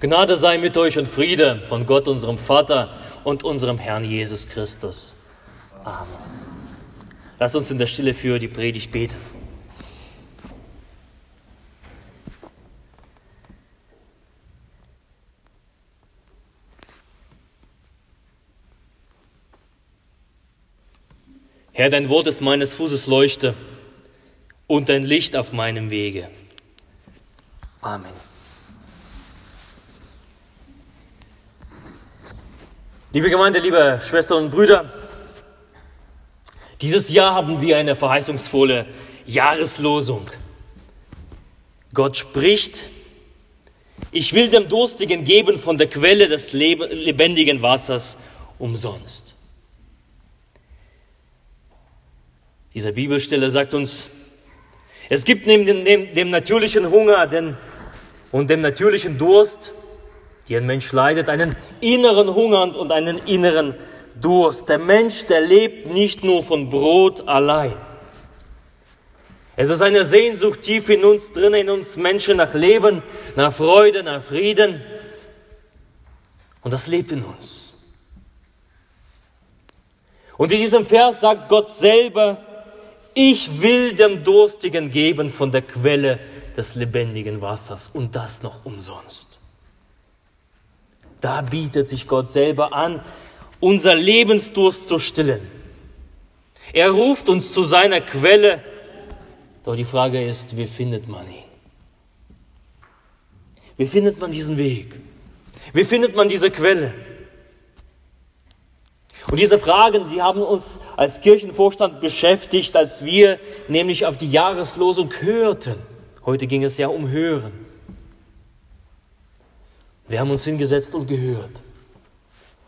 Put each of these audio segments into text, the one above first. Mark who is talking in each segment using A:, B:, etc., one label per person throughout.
A: Gnade sei mit euch und Friede von Gott, unserem Vater und unserem Herrn Jesus Christus. Amen. Lass uns in der Stille für die Predigt beten. Herr, dein Wort ist meines Fußes Leuchte und dein Licht auf meinem Wege. Amen. Liebe Gemeinde, liebe Schwestern und Brüder, dieses Jahr haben wir eine verheißungsvolle Jahreslosung. Gott spricht, ich will dem Durstigen geben von der Quelle des lebendigen Wassers umsonst. Diese Bibelstelle sagt uns, es gibt neben dem, dem, dem natürlichen Hunger den, und dem natürlichen Durst die ein Mensch leidet, einen inneren Hunger und einen inneren Durst. Der Mensch, der lebt nicht nur von Brot allein. Es ist eine Sehnsucht tief in uns drin, in uns Menschen nach Leben, nach Freude, nach Frieden. Und das lebt in uns. Und in diesem Vers sagt Gott selber, ich will dem Durstigen geben von der Quelle des lebendigen Wassers und das noch umsonst. Da bietet sich Gott selber an, unser Lebensdurst zu stillen. Er ruft uns zu seiner Quelle. Doch die Frage ist, wie findet man ihn? Wie findet man diesen Weg? Wie findet man diese Quelle? Und diese Fragen, die haben uns als Kirchenvorstand beschäftigt, als wir nämlich auf die Jahreslosung hörten. Heute ging es ja um Hören. Wir haben uns hingesetzt und gehört.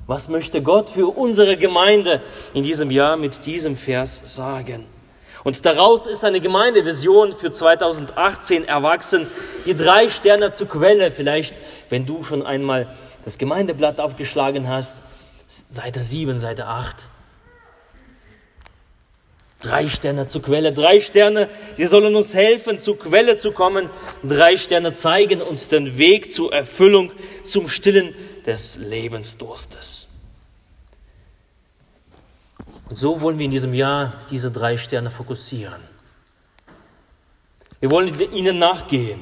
A: Was möchte Gott für unsere Gemeinde in diesem Jahr mit diesem Vers sagen? Und daraus ist eine Gemeindevision für 2018 erwachsen. Die drei Sterne zur Quelle. Vielleicht, wenn du schon einmal das Gemeindeblatt aufgeschlagen hast, Seite 7, Seite 8. Drei Sterne zur Quelle, drei Sterne, die sollen uns helfen, zur Quelle zu kommen. Drei Sterne zeigen uns den Weg zur Erfüllung, zum Stillen des Lebensdurstes. Und so wollen wir in diesem Jahr diese drei Sterne fokussieren. Wir wollen ihnen nachgehen,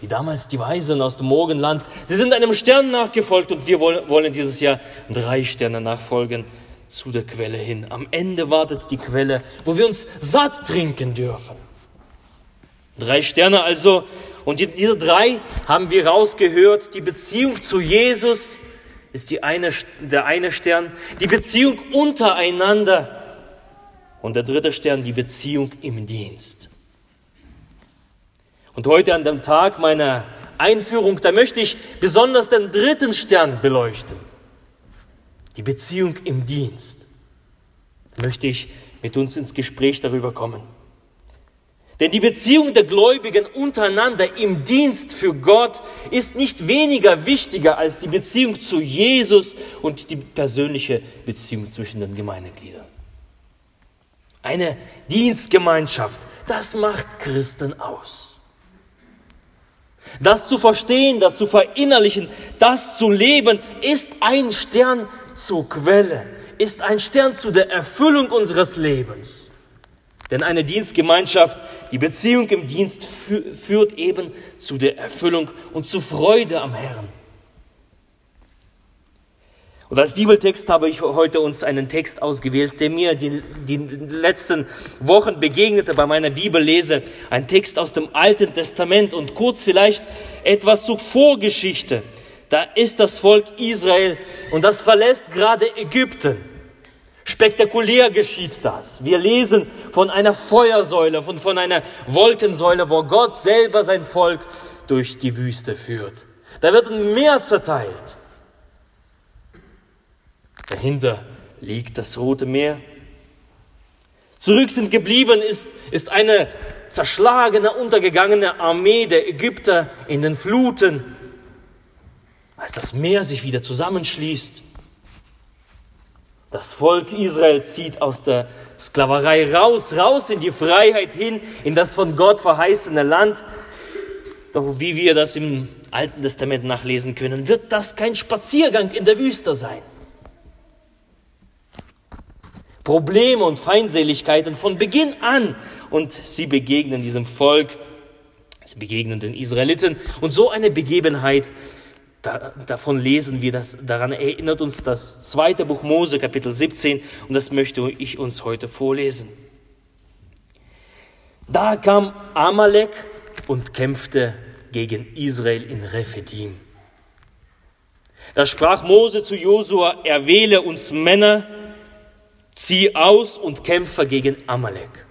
A: wie damals die Weisen aus dem Morgenland. Sie sind einem Stern nachgefolgt und wir wollen dieses Jahr drei Sterne nachfolgen zu der Quelle hin. Am Ende wartet die Quelle, wo wir uns satt trinken dürfen. Drei Sterne also. Und diese drei haben wir rausgehört. Die Beziehung zu Jesus ist die eine, der eine Stern. Die Beziehung untereinander. Und der dritte Stern, die Beziehung im Dienst. Und heute an dem Tag meiner Einführung, da möchte ich besonders den dritten Stern beleuchten die Beziehung im Dienst, möchte ich mit uns ins Gespräch darüber kommen. Denn die Beziehung der Gläubigen untereinander im Dienst für Gott ist nicht weniger wichtiger als die Beziehung zu Jesus und die persönliche Beziehung zwischen den Gemeindegliedern. Eine Dienstgemeinschaft, das macht Christen aus. Das zu verstehen, das zu verinnerlichen, das zu leben, ist ein Stern zur Quelle, ist ein Stern zu der Erfüllung unseres Lebens. Denn eine Dienstgemeinschaft, die Beziehung im Dienst führt eben zu der Erfüllung und zu Freude am Herrn. Und als Bibeltext habe ich heute uns einen Text ausgewählt, der mir die, die letzten Wochen begegnete bei meiner Bibellese. Ein Text aus dem Alten Testament und kurz vielleicht etwas zur Vorgeschichte da ist das Volk Israel und das verlässt gerade Ägypten. Spektakulär geschieht das. Wir lesen von einer Feuersäule, von, von einer Wolkensäule, wo Gott selber sein Volk durch die Wüste führt. Da wird ein Meer zerteilt. Dahinter liegt das Rote Meer. Zurück sind geblieben ist, ist eine zerschlagene, untergegangene Armee der Ägypter in den Fluten als das Meer sich wieder zusammenschließt. Das Volk Israel zieht aus der Sklaverei raus, raus in die Freiheit hin, in das von Gott verheißene Land. Doch wie wir das im Alten Testament nachlesen können, wird das kein Spaziergang in der Wüste sein. Probleme und Feindseligkeiten von Beginn an und sie begegnen diesem Volk, sie begegnen den Israeliten und so eine Begebenheit, da, davon lesen wir das, daran erinnert uns das zweite Buch Mose, Kapitel 17 und das möchte ich uns heute vorlesen. Da kam Amalek und kämpfte gegen Israel in Rephidim. Da sprach Mose zu Josua, erwähle uns Männer, zieh aus und kämpfe gegen Amalek.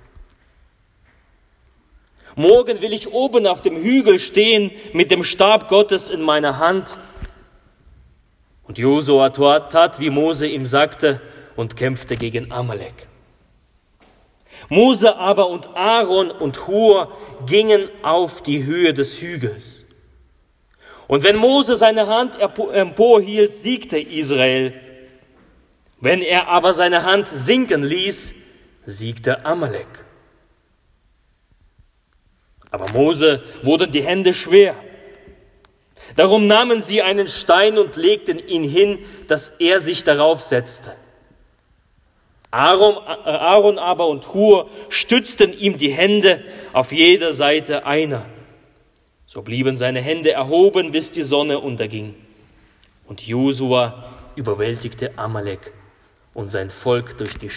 A: Morgen will ich oben auf dem Hügel stehen mit dem Stab Gottes in meiner Hand. Und Josua tat, wie Mose ihm sagte, und kämpfte gegen Amalek. Mose aber und Aaron und Hur gingen auf die Höhe des Hügels. Und wenn Mose seine Hand emporhielt, siegte Israel. Wenn er aber seine Hand sinken ließ, siegte Amalek. Aber Mose wurden die Hände schwer. Darum nahmen sie einen Stein und legten ihn hin, dass er sich darauf setzte. Aaron, aber und Hur stützten ihm die Hände auf jeder Seite einer. So blieben seine Hände erhoben, bis die Sonne unterging. Und Josua überwältigte Amalek und sein Volk durch, die,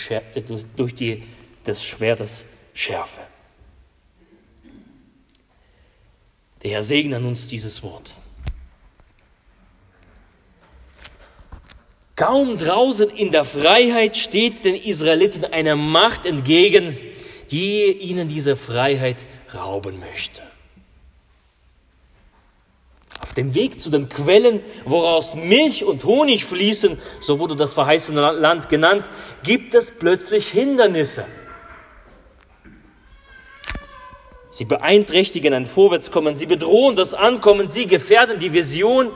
A: durch die des Schwertes Schärfe. Der Herr segne uns dieses Wort. Kaum draußen in der Freiheit steht den Israeliten eine Macht entgegen, die ihnen diese Freiheit rauben möchte. Auf dem Weg zu den Quellen, woraus Milch und Honig fließen, so wurde das verheißene Land genannt, gibt es plötzlich Hindernisse. Sie beeinträchtigen ein Vorwärtskommen, sie bedrohen das Ankommen, sie gefährden die Vision,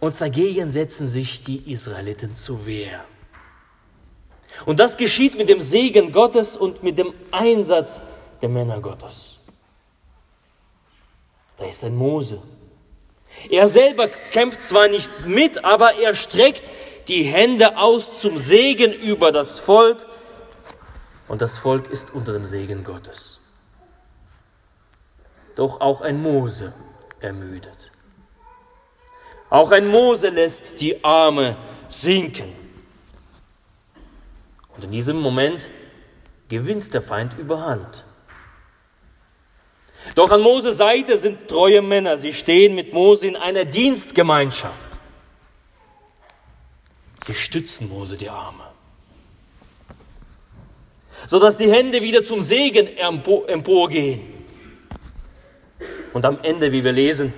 A: und dagegen setzen sich die Israeliten zu Wehr. Und das geschieht mit dem Segen Gottes und mit dem Einsatz der Männer Gottes. Da ist ein Mose. Er selber kämpft zwar nicht mit, aber er streckt die Hände aus zum Segen über das Volk und das Volk ist unter dem Segen Gottes. Doch auch ein Mose ermüdet. Auch ein Mose lässt die Arme sinken. Und in diesem Moment gewinnt der Feind überhand. Doch an Moses Seite sind treue Männer. Sie stehen mit Mose in einer Dienstgemeinschaft. Sie stützen Mose die Arme, sodass die Hände wieder zum Segen emporgehen. Und am Ende, wie wir lesen,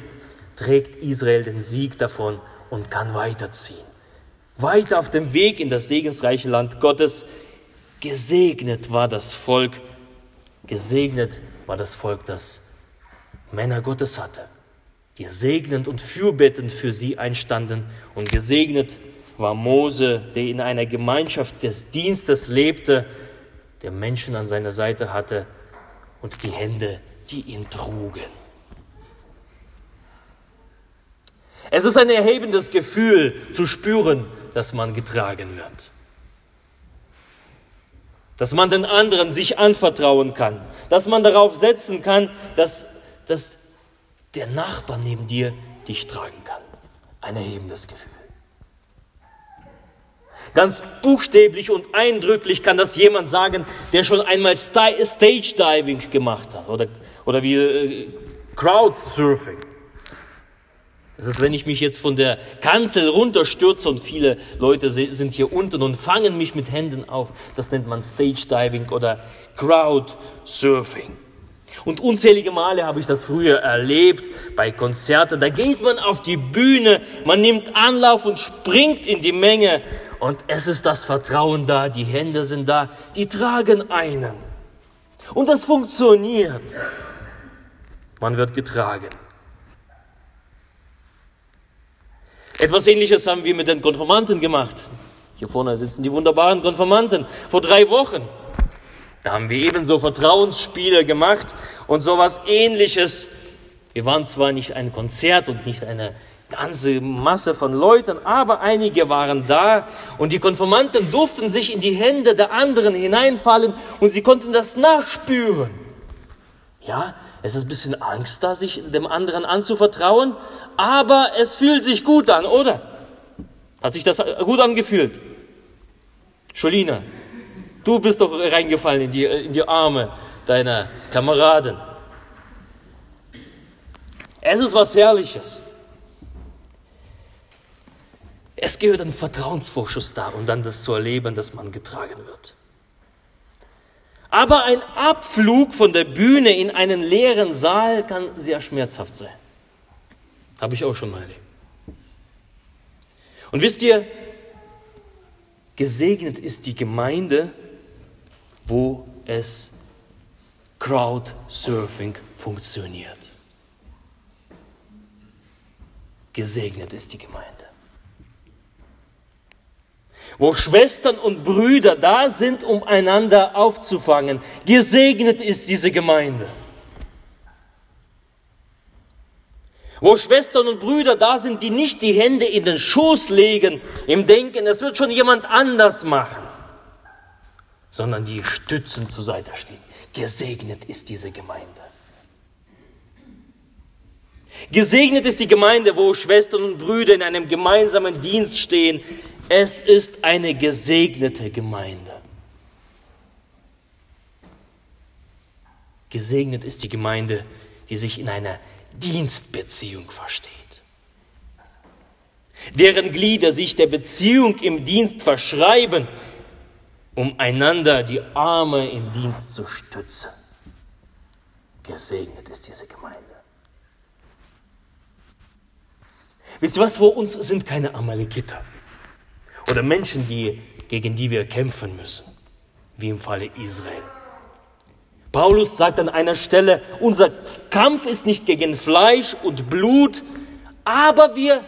A: trägt Israel den Sieg davon und kann weiterziehen. Weiter auf dem Weg in das segensreiche Land Gottes. Gesegnet war das Volk, gesegnet war das Volk, das Männer Gottes hatte, die segnend und fürbettend für sie einstanden. Und gesegnet war Mose, der in einer Gemeinschaft des Dienstes lebte, der Menschen an seiner Seite hatte und die Hände, die ihn trugen. Es ist ein erhebendes Gefühl zu spüren, dass man getragen wird. Dass man den anderen sich anvertrauen kann. Dass man darauf setzen kann, dass, dass der Nachbar neben dir dich tragen kann. Ein erhebendes Gefühl. Ganz buchstäblich und eindrücklich kann das jemand sagen, der schon einmal Stage Diving gemacht hat oder, oder wie äh, Crowdsurfing. Das ist, wenn ich mich jetzt von der Kanzel runterstürze und viele Leute sind hier unten und fangen mich mit Händen auf. Das nennt man Stage Diving oder Crowd Surfing. Und unzählige Male habe ich das früher erlebt bei Konzerten. Da geht man auf die Bühne, man nimmt Anlauf und springt in die Menge. Und es ist das Vertrauen da, die Hände sind da, die tragen einen. Und das funktioniert. Man wird getragen. Etwas Ähnliches haben wir mit den Konformanten gemacht. Hier vorne sitzen die wunderbaren Konformanten. Vor drei Wochen. Da haben wir ebenso Vertrauensspiele gemacht und sowas Ähnliches Wir waren zwar nicht ein Konzert und nicht eine ganze Masse von Leuten, aber einige waren da und die Konformanten durften sich in die Hände der anderen hineinfallen und sie konnten das nachspüren. Ja, es ist ein bisschen Angst da, sich dem anderen anzuvertrauen, aber es fühlt sich gut an, oder? Hat sich das gut angefühlt? Scholina, du bist doch reingefallen in die, in die Arme deiner Kameraden. Es ist was Herrliches. Es gehört ein Vertrauensvorschuss da und dann das zu erleben, dass man getragen wird. Aber ein Abflug von der Bühne in einen leeren Saal kann sehr schmerzhaft sein. Habe ich auch schon mal erlebt. Und wisst ihr, gesegnet ist die Gemeinde, wo es Crowdsurfing funktioniert. Gesegnet ist die Gemeinde. Wo Schwestern und Brüder da sind, um einander aufzufangen. Gesegnet ist diese Gemeinde. Wo Schwestern und Brüder da sind, die nicht die Hände in den Schoß legen, im Denken, es wird schon jemand anders machen, sondern die stützend zur Seite stehen. Gesegnet ist diese Gemeinde. Gesegnet ist die Gemeinde, wo Schwestern und Brüder in einem gemeinsamen Dienst stehen. Es ist eine gesegnete Gemeinde. Gesegnet ist die Gemeinde, die sich in einer Dienstbeziehung versteht. Deren Glieder sich der Beziehung im Dienst verschreiben, um einander die Arme im Dienst zu stützen. Gesegnet ist diese Gemeinde. Wisst ihr was, vor uns sind keine Amalekiter oder Menschen, die, gegen die wir kämpfen müssen, wie im Falle Israel. Paulus sagt an einer Stelle, unser Kampf ist nicht gegen Fleisch und Blut, aber wir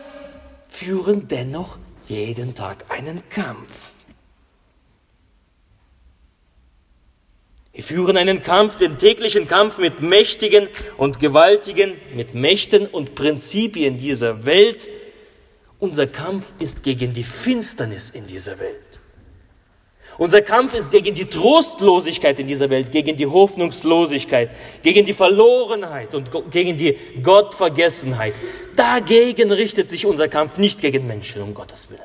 A: führen dennoch jeden Tag einen Kampf. Wir führen einen Kampf, den täglichen Kampf mit Mächtigen und Gewaltigen, mit Mächten und Prinzipien dieser Welt. Unser Kampf ist gegen die Finsternis in dieser Welt. Unser Kampf ist gegen die Trostlosigkeit in dieser Welt, gegen die Hoffnungslosigkeit, gegen die Verlorenheit und gegen die Gottvergessenheit. Dagegen richtet sich unser Kampf nicht gegen Menschen, um Gottes Willen.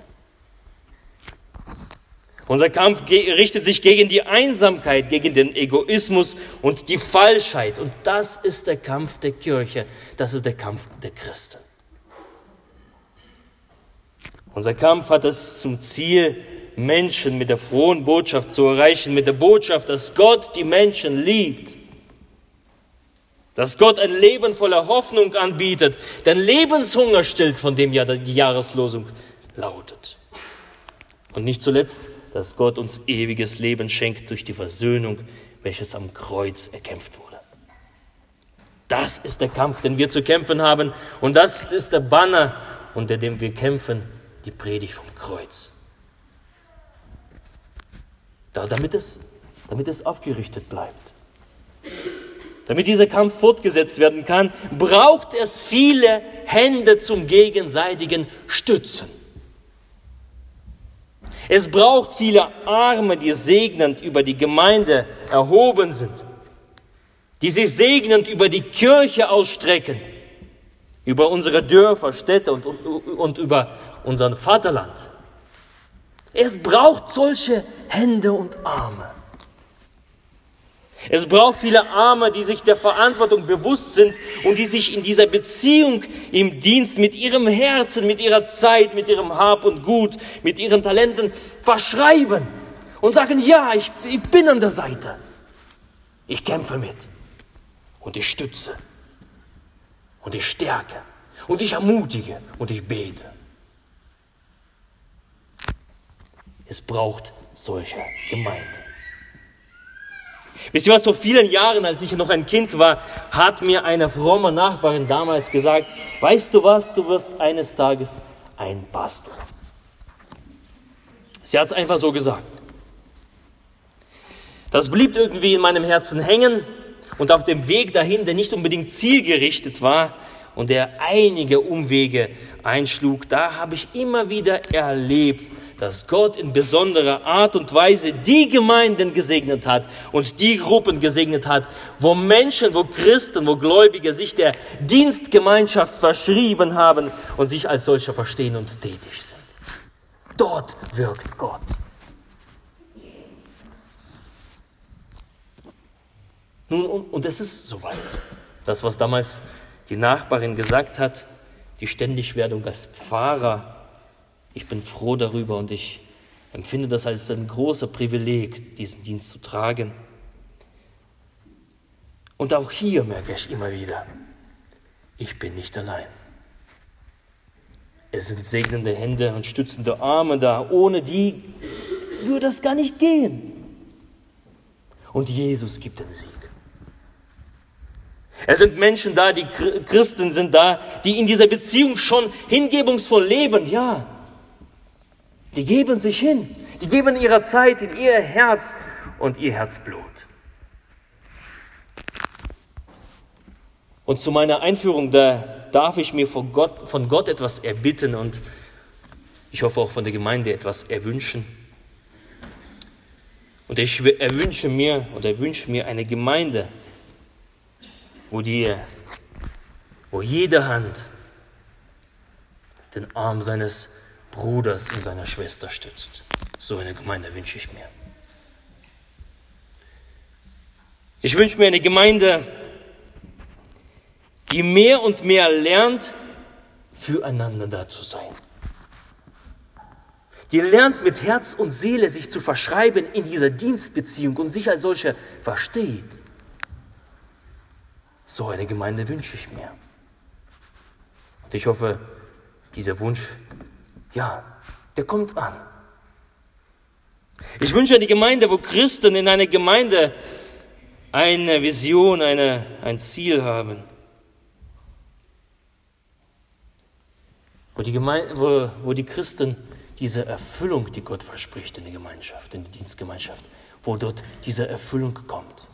A: Unser Kampf richtet sich gegen die Einsamkeit, gegen den Egoismus und die Falschheit. Und das ist der Kampf der Kirche, das ist der Kampf der Christen. Unser Kampf hat es zum Ziel, Menschen mit der frohen Botschaft zu erreichen, mit der Botschaft, dass Gott die Menschen liebt, dass Gott ein Leben voller Hoffnung anbietet, den Lebenshunger stillt, von dem ja die Jahreslosung lautet. Und nicht zuletzt, dass Gott uns ewiges Leben schenkt durch die Versöhnung, welches am Kreuz erkämpft wurde. Das ist der Kampf, den wir zu kämpfen haben. Und das ist der Banner, unter dem wir kämpfen, die Predigt vom Kreuz. Da, damit, es, damit es aufgerichtet bleibt. Damit dieser Kampf fortgesetzt werden kann, braucht es viele Hände zum gegenseitigen Stützen. Es braucht viele Arme, die segnend über die Gemeinde erhoben sind, die sich segnend über die Kirche ausstrecken, über unsere Dörfer, Städte und, und, und über unser Vaterland. Es braucht solche Hände und Arme. Es braucht viele Arme, die sich der Verantwortung bewusst sind und die sich in dieser Beziehung im Dienst mit ihrem Herzen, mit ihrer Zeit, mit ihrem Hab und Gut, mit ihren Talenten verschreiben und sagen, ja, ich, ich bin an der Seite. Ich kämpfe mit und ich stütze und ich stärke und ich ermutige und ich bete. Es braucht solche Gemeinde. Wisst ihr was, vor vielen Jahren, als ich noch ein Kind war, hat mir eine fromme Nachbarin damals gesagt, weißt du was, du wirst eines Tages ein Pastor. Sie hat es einfach so gesagt. Das blieb irgendwie in meinem Herzen hängen und auf dem Weg dahin, der nicht unbedingt zielgerichtet war und der einige Umwege einschlug, da habe ich immer wieder erlebt, dass Gott in besonderer Art und Weise die Gemeinden gesegnet hat und die Gruppen gesegnet hat, wo Menschen, wo Christen, wo Gläubige sich der Dienstgemeinschaft verschrieben haben und sich als solcher verstehen und tätig sind. Dort wirkt Gott. Nun, und es ist soweit. Das, was damals die Nachbarin gesagt hat, die Ständigwerdung als Pfarrer, ich bin froh darüber und ich empfinde das als ein großer Privileg, diesen Dienst zu tragen. Und auch hier merke ich immer wieder, ich bin nicht allein. Es sind segnende Hände und stützende Arme da, ohne die würde das gar nicht gehen. Und Jesus gibt den Sieg. Es sind Menschen da, die Christen sind da, die in dieser Beziehung schon hingebungsvoll leben, ja. Die geben sich hin, die geben ihrer Zeit in ihr Herz und ihr Herzblut. Und zu meiner Einführung, da darf ich mir von Gott, von Gott etwas erbitten und ich hoffe auch von der Gemeinde etwas erwünschen. Und ich erwünsche mir oder wünsche mir eine Gemeinde, wo, die, wo jede Hand den Arm seines Bruders und seiner Schwester stützt. So eine Gemeinde wünsche ich mir. Ich wünsche mir eine Gemeinde, die mehr und mehr lernt, füreinander da zu sein. Die lernt mit Herz und Seele sich zu verschreiben in dieser Dienstbeziehung und sich als solche versteht. So eine Gemeinde wünsche ich mir. Und ich hoffe, dieser Wunsch, ja, der kommt an. Ich wünsche die Gemeinde, wo Christen in einer Gemeinde eine Vision, eine, ein Ziel haben. Wo die, Gemeinde, wo, wo die Christen diese Erfüllung, die Gott verspricht in der Gemeinschaft, in der Dienstgemeinschaft, wo dort diese Erfüllung kommt.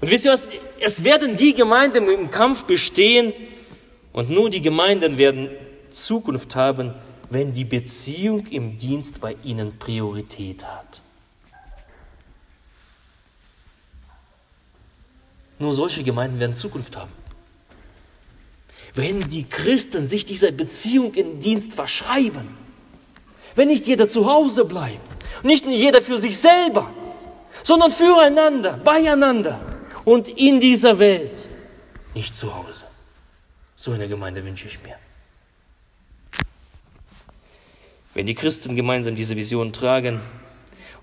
A: Und wisst ihr was? Es werden die Gemeinden im Kampf bestehen und nur die Gemeinden werden Zukunft haben, wenn die Beziehung im Dienst bei ihnen Priorität hat. Nur solche Gemeinden werden Zukunft haben. Wenn die Christen sich dieser Beziehung im Dienst verschreiben, wenn nicht jeder zu Hause bleibt, nicht jeder für sich selber, sondern füreinander, beieinander, und in dieser Welt, nicht zu Hause. So eine Gemeinde wünsche ich mir. Wenn die Christen gemeinsam diese Vision tragen.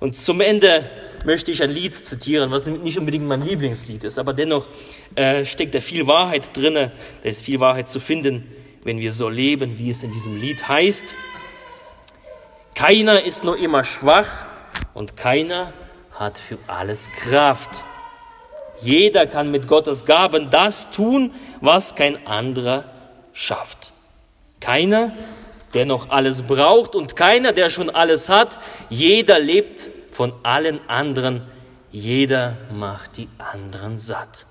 A: Und zum Ende möchte ich ein Lied zitieren, was nicht unbedingt mein Lieblingslied ist, aber dennoch äh, steckt da viel Wahrheit drin. Da ist viel Wahrheit zu finden, wenn wir so leben, wie es in diesem Lied heißt. Keiner ist nur immer schwach und keiner hat für alles Kraft. Jeder kann mit Gottes Gaben das tun, was kein anderer schafft. Keiner, der noch alles braucht und keiner, der schon alles hat. Jeder lebt von allen anderen. Jeder macht die anderen satt.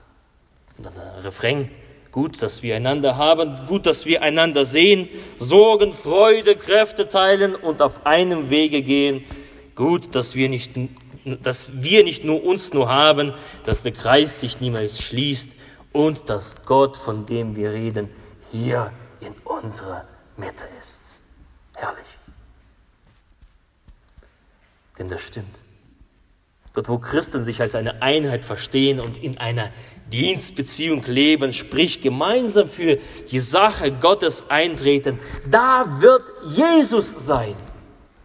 A: Und dann der Refrain. Gut, dass wir einander haben, gut, dass wir einander sehen, Sorgen, Freude, Kräfte teilen und auf einem Wege gehen. Gut, dass wir nicht dass wir nicht nur uns nur haben, dass der Kreis sich niemals schließt und dass Gott, von dem wir reden, hier in unserer Mitte ist. Herrlich. Denn das stimmt. Dort, wo Christen sich als eine Einheit verstehen und in einer Dienstbeziehung leben, sprich gemeinsam für die Sache Gottes eintreten, da wird Jesus sein.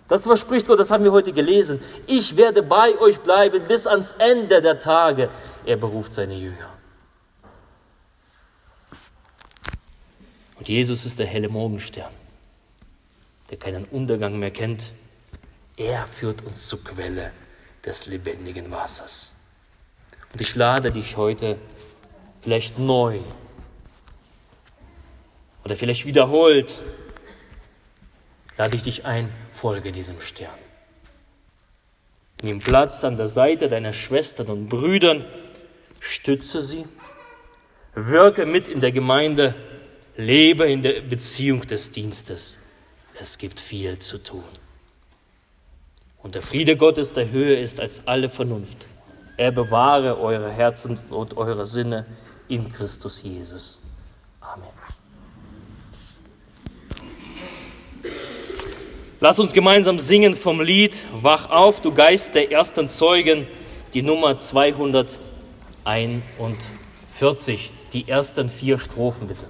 A: Das verspricht Gott, das haben wir heute gelesen. Ich werde bei euch bleiben bis ans Ende der Tage. Er beruft seine Jünger. Und Jesus ist der helle Morgenstern, der keinen Untergang mehr kennt. Er führt uns zur Quelle des lebendigen Wassers. Und ich lade dich heute vielleicht neu oder vielleicht wiederholt lade ich dich ein, folge diesem Stern. Nimm Platz an der Seite deiner Schwestern und Brüdern, stütze sie, wirke mit in der Gemeinde, lebe in der Beziehung des Dienstes. Es gibt viel zu tun. Und der Friede Gottes, der höher ist als alle Vernunft, er bewahre eure Herzen und eure Sinne in Christus Jesus. Amen. Lass uns gemeinsam singen vom Lied Wach auf, du Geist der ersten Zeugen, die Nummer 241, die ersten vier Strophen bitte.